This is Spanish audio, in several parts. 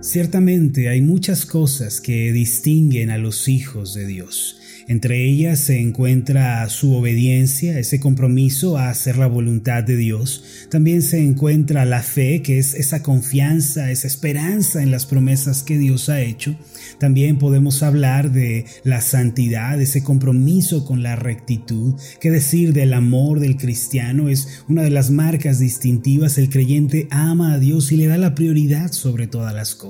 Ciertamente hay muchas cosas que distinguen a los hijos de Dios. Entre ellas se encuentra su obediencia, ese compromiso a hacer la voluntad de Dios. También se encuentra la fe, que es esa confianza, esa esperanza en las promesas que Dios ha hecho. También podemos hablar de la santidad, ese compromiso con la rectitud. Que decir del amor del cristiano es una de las marcas distintivas. El creyente ama a Dios y le da la prioridad sobre todas las cosas.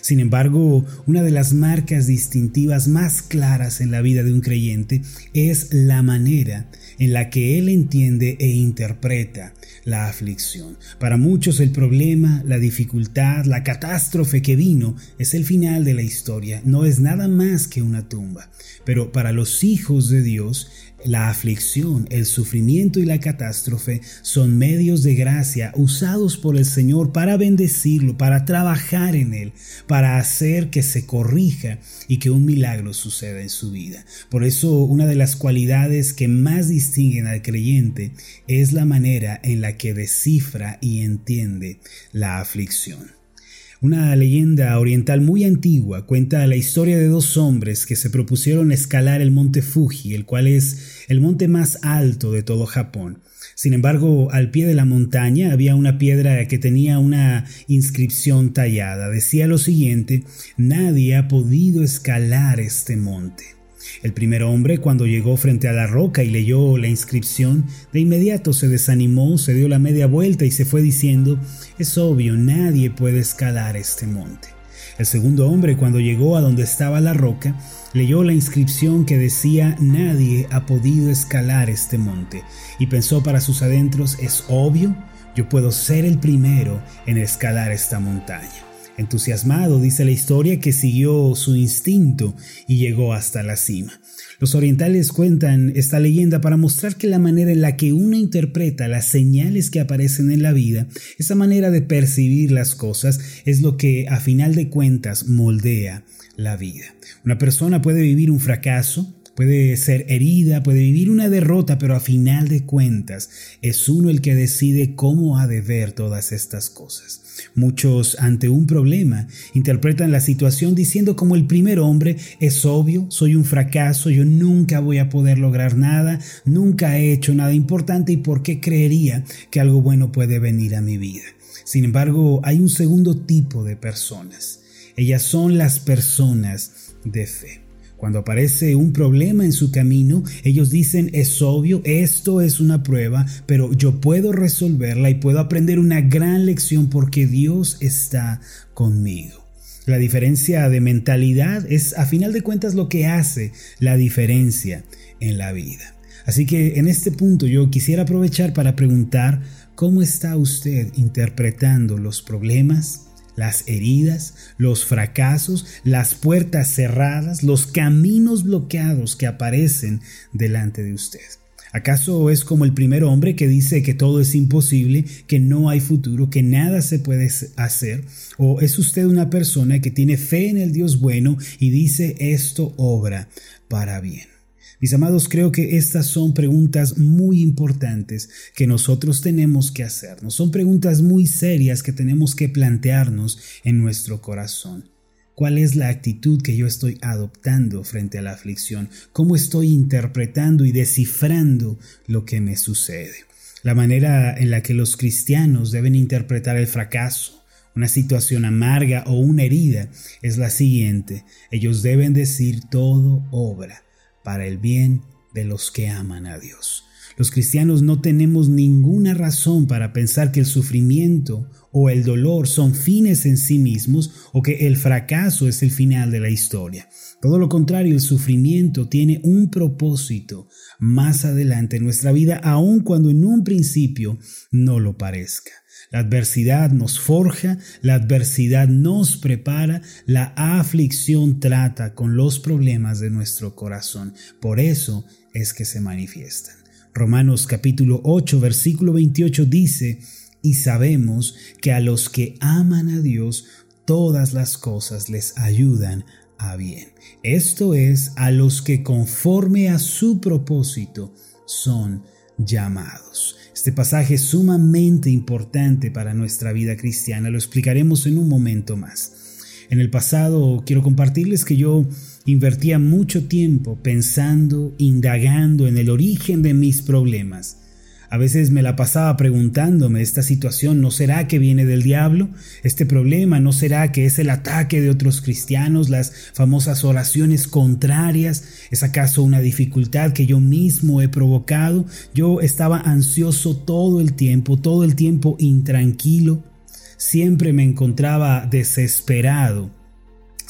Sin embargo, una de las marcas distintivas más claras en la vida de un creyente es la manera en la que él entiende e interpreta la aflicción. Para muchos el problema, la dificultad, la catástrofe que vino es el final de la historia, no es nada más que una tumba. Pero para los hijos de Dios, la aflicción, el sufrimiento y la catástrofe son medios de gracia usados por el Señor para bendecirlo, para trabajar en él, para hacer que se corrija y que un milagro suceda en su vida. Por eso una de las cualidades que más distinguen al creyente es la manera en la que descifra y entiende la aflicción. Una leyenda oriental muy antigua cuenta la historia de dos hombres que se propusieron escalar el monte Fuji, el cual es el monte más alto de todo Japón. Sin embargo, al pie de la montaña había una piedra que tenía una inscripción tallada. Decía lo siguiente, nadie ha podido escalar este monte. El primer hombre, cuando llegó frente a la roca y leyó la inscripción, de inmediato se desanimó, se dio la media vuelta y se fue diciendo, es obvio, nadie puede escalar este monte. El segundo hombre, cuando llegó a donde estaba la roca, leyó la inscripción que decía nadie ha podido escalar este monte y pensó para sus adentros, es obvio, yo puedo ser el primero en escalar esta montaña. Entusiasmado, dice la historia, que siguió su instinto y llegó hasta la cima. Los orientales cuentan esta leyenda para mostrar que la manera en la que uno interpreta las señales que aparecen en la vida, esa manera de percibir las cosas, es lo que a final de cuentas moldea la vida. Una persona puede vivir un fracaso, puede ser herida, puede vivir una derrota, pero a final de cuentas es uno el que decide cómo ha de ver todas estas cosas. Muchos ante un problema interpretan la situación diciendo como el primer hombre es obvio, soy un fracaso, yo nunca voy a poder lograr nada, nunca he hecho nada importante y por qué creería que algo bueno puede venir a mi vida. Sin embargo, hay un segundo tipo de personas. Ellas son las personas de fe. Cuando aparece un problema en su camino, ellos dicen, es obvio, esto es una prueba, pero yo puedo resolverla y puedo aprender una gran lección porque Dios está conmigo. La diferencia de mentalidad es a final de cuentas lo que hace la diferencia en la vida. Así que en este punto yo quisiera aprovechar para preguntar cómo está usted interpretando los problemas, las heridas, los fracasos, las puertas cerradas, los caminos bloqueados que aparecen delante de usted. ¿Acaso es como el primer hombre que dice que todo es imposible, que no hay futuro, que nada se puede hacer? ¿O es usted una persona que tiene fe en el Dios bueno y dice esto obra para bien? Mis amados, creo que estas son preguntas muy importantes que nosotros tenemos que hacernos. Son preguntas muy serias que tenemos que plantearnos en nuestro corazón. ¿Cuál es la actitud que yo estoy adoptando frente a la aflicción? ¿Cómo estoy interpretando y descifrando lo que me sucede? La manera en la que los cristianos deben interpretar el fracaso, una situación amarga o una herida es la siguiente. Ellos deben decir todo obra para el bien de los que aman a Dios. Los cristianos no tenemos ninguna razón para pensar que el sufrimiento o el dolor son fines en sí mismos o que el fracaso es el final de la historia. Todo lo contrario, el sufrimiento tiene un propósito más adelante en nuestra vida, aun cuando en un principio no lo parezca. La adversidad nos forja, la adversidad nos prepara, la aflicción trata con los problemas de nuestro corazón. Por eso es que se manifiestan. Romanos capítulo 8 versículo 28 dice, y sabemos que a los que aman a Dios, todas las cosas les ayudan a bien. Esto es, a los que conforme a su propósito son llamados. Este pasaje es sumamente importante para nuestra vida cristiana, lo explicaremos en un momento más. En el pasado quiero compartirles que yo invertía mucho tiempo pensando, indagando en el origen de mis problemas. A veces me la pasaba preguntándome, ¿esta situación no será que viene del diablo? ¿Este problema no será que es el ataque de otros cristianos, las famosas oraciones contrarias? ¿Es acaso una dificultad que yo mismo he provocado? Yo estaba ansioso todo el tiempo, todo el tiempo intranquilo. Siempre me encontraba desesperado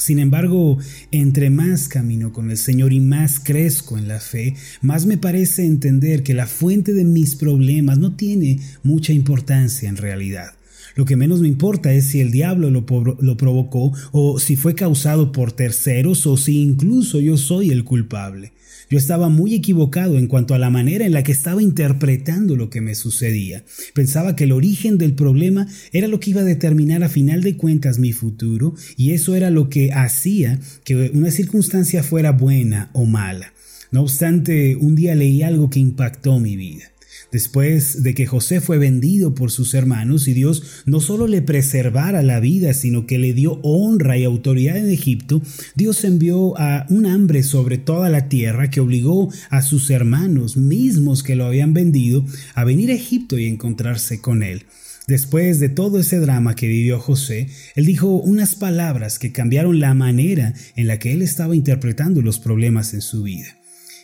sin embargo, entre más camino con el Señor y más crezco en la fe, más me parece entender que la fuente de mis problemas no tiene mucha importancia en realidad. Lo que menos me importa es si el diablo lo, lo, provocó o si fue causado por terceros o si incluso yo soy el culpable. Yo estaba muy equivocado en cuanto a la manera en la que estaba interpretando lo que me sucedía. Pensaba que el origen del problema era lo que iba a determinar a final de cuentas mi futuro y eso era lo que hacía que una circunstancia fuera buena o mala. No obstante, un día leí algo que impactó mi vida. Después de que José fue vendido por sus hermanos y Dios no solo le preservara la vida, sino que le dio honra y autoridad en Egipto, Dios envió a un hambre sobre toda la tierra que obligó a sus hermanos mismos que lo habían vendido a venir a Egipto y encontrarse con él. Después de todo ese drama que vivió José, él dijo unas palabras que cambiaron la manera en la que él estaba interpretando los problemas en su vida.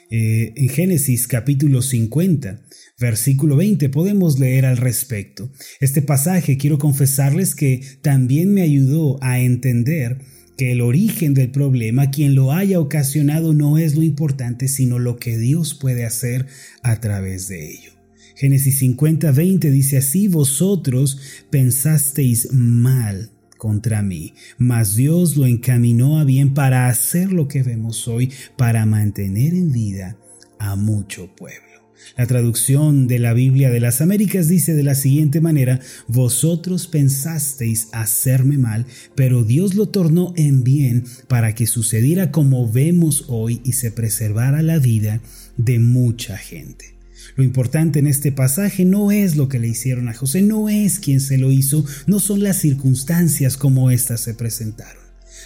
Eh, en Génesis capítulo 50, versículo 20 podemos leer al respecto. Este pasaje quiero confesarles que también me ayudó a entender que el origen del problema, quien lo haya ocasionado, no es lo importante, sino lo que Dios puede hacer a través de ello. Génesis 50, 20 dice así, vosotros pensasteis mal contra mí, mas Dios lo encaminó a bien para hacer lo que vemos hoy, para mantener en vida a mucho pueblo. La traducción de la Biblia de las Américas dice de la siguiente manera, vosotros pensasteis hacerme mal, pero Dios lo tornó en bien para que sucediera como vemos hoy y se preservara la vida de mucha gente. Lo importante en este pasaje no es lo que le hicieron a José, no es quien se lo hizo, no son las circunstancias como éstas se presentaron.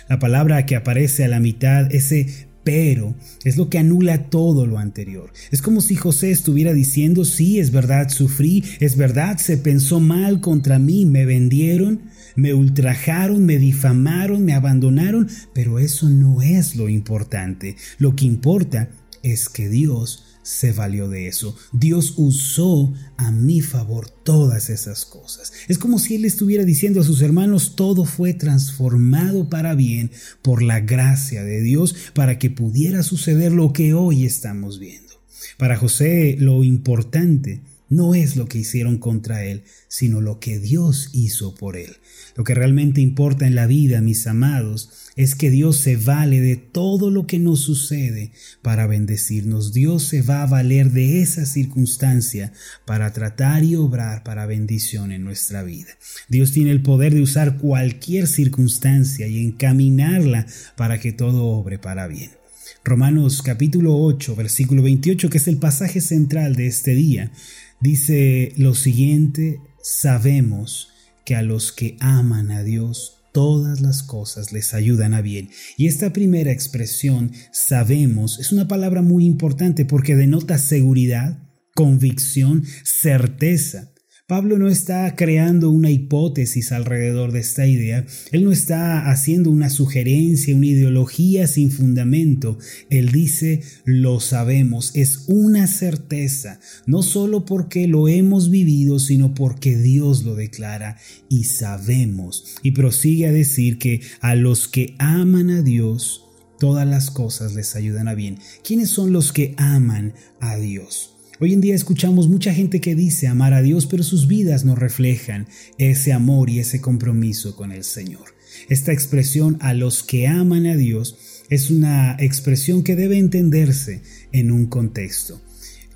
La palabra que aparece a la mitad, ese pero es lo que anula todo lo anterior. Es como si José estuviera diciendo, sí, es verdad, sufrí, es verdad, se pensó mal contra mí, me vendieron, me ultrajaron, me difamaron, me abandonaron, pero eso no es lo importante. Lo que importa es que Dios se valió de eso. Dios usó a mi favor todas esas cosas. Es como si Él estuviera diciendo a sus hermanos, todo fue transformado para bien por la gracia de Dios para que pudiera suceder lo que hoy estamos viendo. Para José lo importante no es lo que hicieron contra él, sino lo que Dios hizo por él. Lo que realmente importa en la vida, mis amados, es que Dios se vale de todo lo que nos sucede para bendecirnos. Dios se va a valer de esa circunstancia para tratar y obrar para bendición en nuestra vida. Dios tiene el poder de usar cualquier circunstancia y encaminarla para que todo obre para bien. Romanos capítulo 8, versículo 28, que es el pasaje central de este día, dice lo siguiente, sabemos que a los que aman a Dios, todas las cosas les ayudan a bien. Y esta primera expresión, sabemos, es una palabra muy importante porque denota seguridad, convicción, certeza. Pablo no está creando una hipótesis alrededor de esta idea, él no está haciendo una sugerencia, una ideología sin fundamento, él dice lo sabemos, es una certeza, no solo porque lo hemos vivido, sino porque Dios lo declara y sabemos. Y prosigue a decir que a los que aman a Dios, todas las cosas les ayudan a bien. ¿Quiénes son los que aman a Dios? Hoy en día escuchamos mucha gente que dice amar a Dios, pero sus vidas no reflejan ese amor y ese compromiso con el Señor. Esta expresión a los que aman a Dios es una expresión que debe entenderse en un contexto.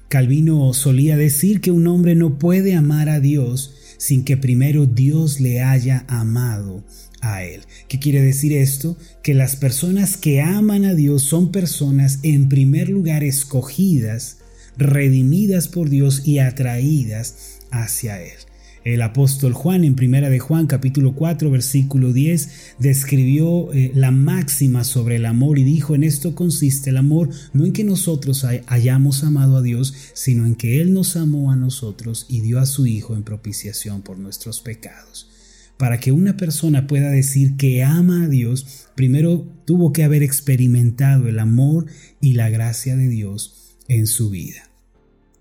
Calvino solía decir que un hombre no puede amar a Dios sin que primero Dios le haya amado a él. ¿Qué quiere decir esto? Que las personas que aman a Dios son personas en primer lugar escogidas redimidas por Dios y atraídas hacia Él. El apóstol Juan en Primera de Juan capítulo 4 versículo 10 describió eh, la máxima sobre el amor y dijo en esto consiste el amor no en que nosotros hayamos amado a Dios sino en que Él nos amó a nosotros y dio a su Hijo en propiciación por nuestros pecados. Para que una persona pueda decir que ama a Dios, primero tuvo que haber experimentado el amor y la gracia de Dios en su vida.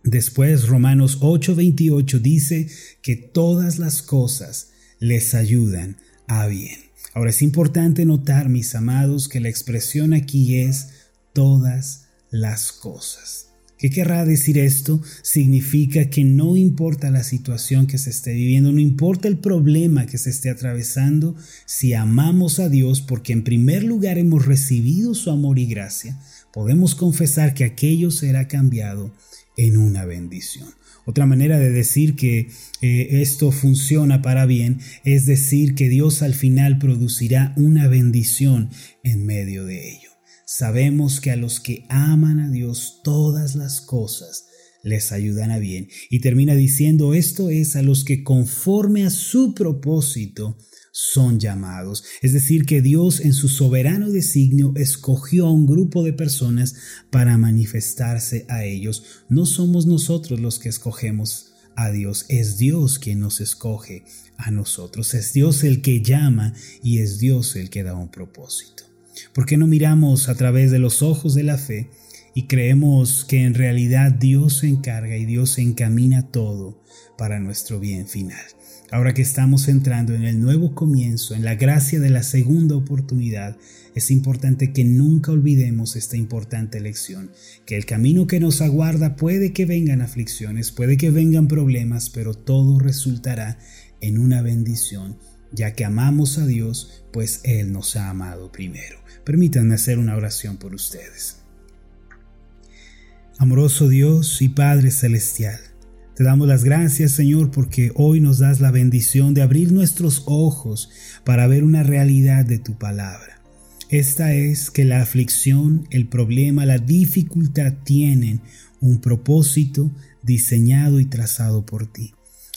Después Romanos 8:28 dice que todas las cosas les ayudan a bien. Ahora es importante notar, mis amados, que la expresión aquí es todas las cosas. ¿Qué querrá decir esto? Significa que no importa la situación que se esté viviendo, no importa el problema que se esté atravesando, si amamos a Dios porque en primer lugar hemos recibido su amor y gracia, podemos confesar que aquello será cambiado en una bendición. Otra manera de decir que eh, esto funciona para bien es decir que Dios al final producirá una bendición en medio de ello. Sabemos que a los que aman a Dios todas las cosas les ayudan a bien. Y termina diciendo esto es a los que conforme a su propósito son llamados. Es decir, que Dios en su soberano designio escogió a un grupo de personas para manifestarse a ellos. No somos nosotros los que escogemos a Dios, es Dios quien nos escoge a nosotros, es Dios el que llama y es Dios el que da un propósito. ¿Por qué no miramos a través de los ojos de la fe y creemos que en realidad Dios se encarga y Dios encamina todo para nuestro bien final? Ahora que estamos entrando en el nuevo comienzo, en la gracia de la segunda oportunidad, es importante que nunca olvidemos esta importante lección, que el camino que nos aguarda puede que vengan aflicciones, puede que vengan problemas, pero todo resultará en una bendición, ya que amamos a Dios, pues Él nos ha amado primero. Permítanme hacer una oración por ustedes. Amoroso Dios y Padre Celestial, te damos las gracias, Señor, porque hoy nos das la bendición de abrir nuestros ojos para ver una realidad de tu palabra. Esta es que la aflicción, el problema, la dificultad tienen un propósito diseñado y trazado por ti.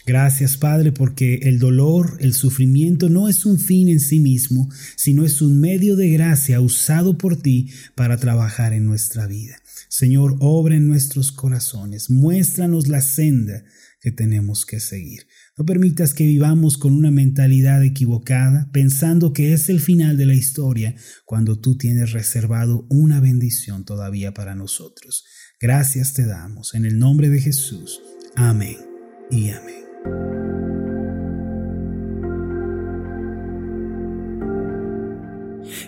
Gracias Padre porque el dolor, el sufrimiento no es un fin en sí mismo, sino es un medio de gracia usado por ti para trabajar en nuestra vida. Señor, obra en nuestros corazones, muéstranos la senda que tenemos que seguir. No permitas que vivamos con una mentalidad equivocada, pensando que es el final de la historia, cuando tú tienes reservado una bendición todavía para nosotros. Gracias te damos en el nombre de Jesús. Amén y amén. thank you